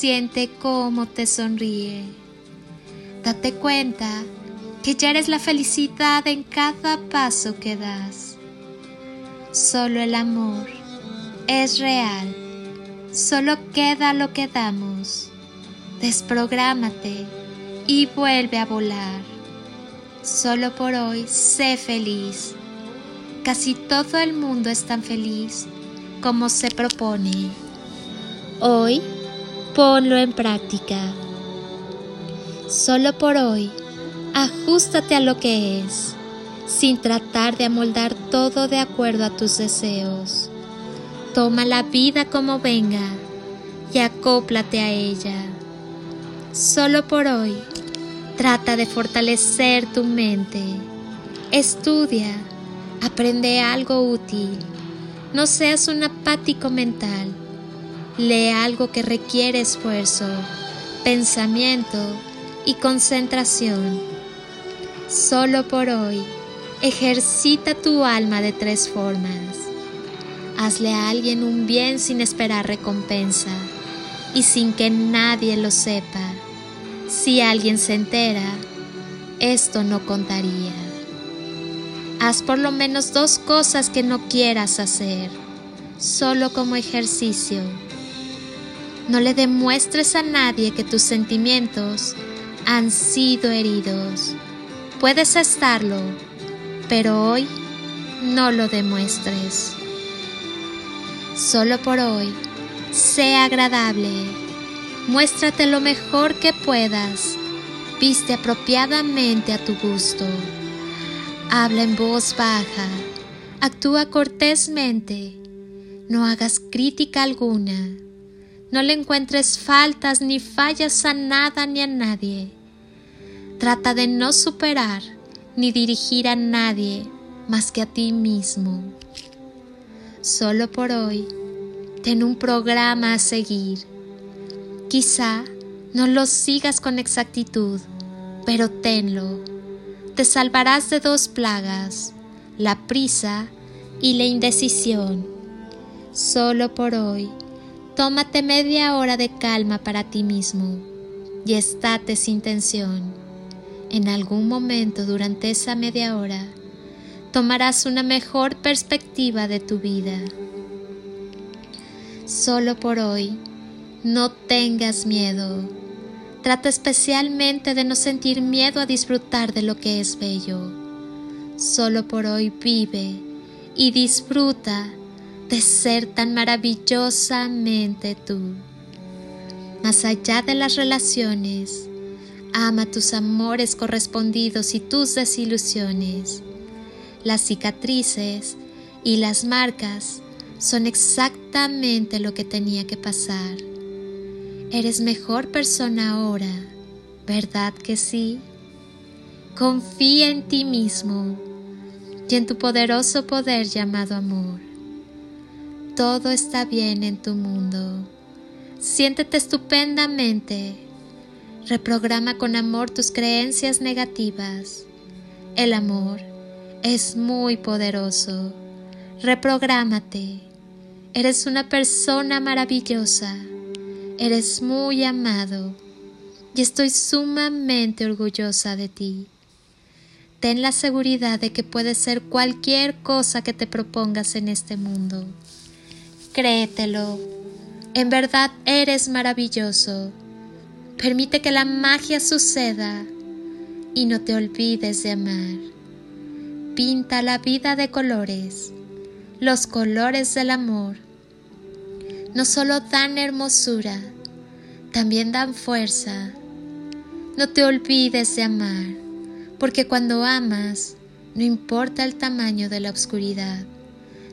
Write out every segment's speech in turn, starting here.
Siente cómo te sonríe. Date cuenta que ya eres la felicidad en cada paso que das. Solo el amor es real. Solo queda lo que damos. Desprográmate y vuelve a volar. Solo por hoy sé feliz. Casi todo el mundo es tan feliz como se propone. Hoy ponlo en práctica. Solo por hoy, ajustate a lo que es, sin tratar de amoldar todo de acuerdo a tus deseos. Toma la vida como venga y acóplate a ella. Solo por hoy, trata de fortalecer tu mente. Estudia, aprende algo útil. No seas un apático mental Lee algo que requiere esfuerzo, pensamiento y concentración. Solo por hoy, ejercita tu alma de tres formas. Hazle a alguien un bien sin esperar recompensa y sin que nadie lo sepa. Si alguien se entera, esto no contaría. Haz por lo menos dos cosas que no quieras hacer, solo como ejercicio no le demuestres a nadie que tus sentimientos han sido heridos. Puedes estarlo, pero hoy no lo demuestres. Solo por hoy, sé agradable. Muéstrate lo mejor que puedas. Viste apropiadamente a tu gusto. Habla en voz baja. Actúa cortésmente. No hagas crítica alguna. No le encuentres faltas ni fallas a nada ni a nadie. Trata de no superar ni dirigir a nadie más que a ti mismo. Solo por hoy, ten un programa a seguir. Quizá no lo sigas con exactitud, pero tenlo. Te salvarás de dos plagas, la prisa y la indecisión. Solo por hoy Tómate media hora de calma para ti mismo y estate sin tensión. En algún momento durante esa media hora tomarás una mejor perspectiva de tu vida. Solo por hoy, no tengas miedo. Trata especialmente de no sentir miedo a disfrutar de lo que es bello. Solo por hoy vive y disfruta de ser tan maravillosamente tú. Más allá de las relaciones, ama tus amores correspondidos y tus desilusiones. Las cicatrices y las marcas son exactamente lo que tenía que pasar. Eres mejor persona ahora, ¿verdad que sí? Confía en ti mismo y en tu poderoso poder llamado amor todo está bien en tu mundo. Siéntete estupendamente. Reprograma con amor tus creencias negativas. El amor es muy poderoso. Reprográmate. Eres una persona maravillosa. Eres muy amado y estoy sumamente orgullosa de ti. Ten la seguridad de que puedes ser cualquier cosa que te propongas en este mundo. Créetelo. En verdad eres maravilloso. Permite que la magia suceda y no te olvides de amar. Pinta la vida de colores, los colores del amor. No solo dan hermosura, también dan fuerza. No te olvides de amar, porque cuando amas, no importa el tamaño de la oscuridad,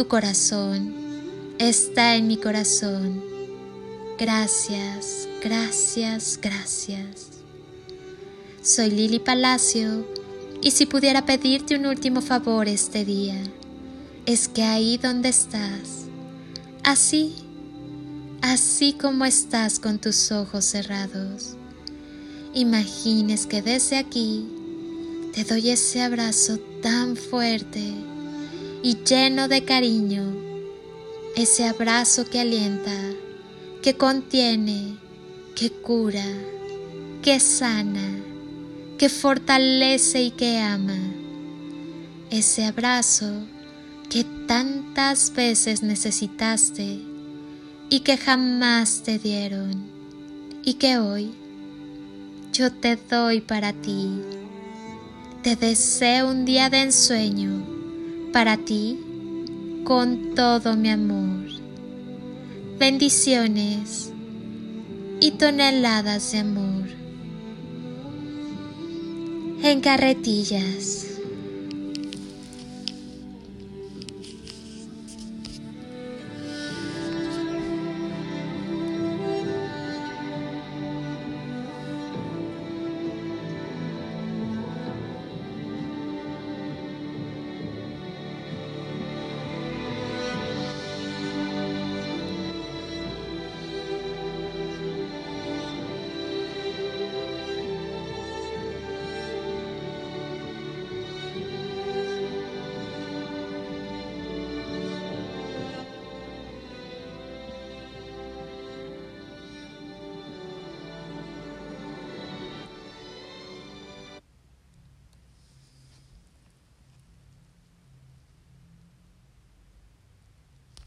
Tu corazón está en mi corazón. Gracias, gracias, gracias. Soy Lili Palacio y si pudiera pedirte un último favor este día, es que ahí donde estás, así así como estás con tus ojos cerrados. Imagines que desde aquí te doy ese abrazo tan fuerte y lleno de cariño, ese abrazo que alienta, que contiene, que cura, que sana, que fortalece y que ama. Ese abrazo que tantas veces necesitaste y que jamás te dieron y que hoy yo te doy para ti. Te deseo un día de ensueño para ti con todo mi amor. Bendiciones y toneladas de amor. En carretillas.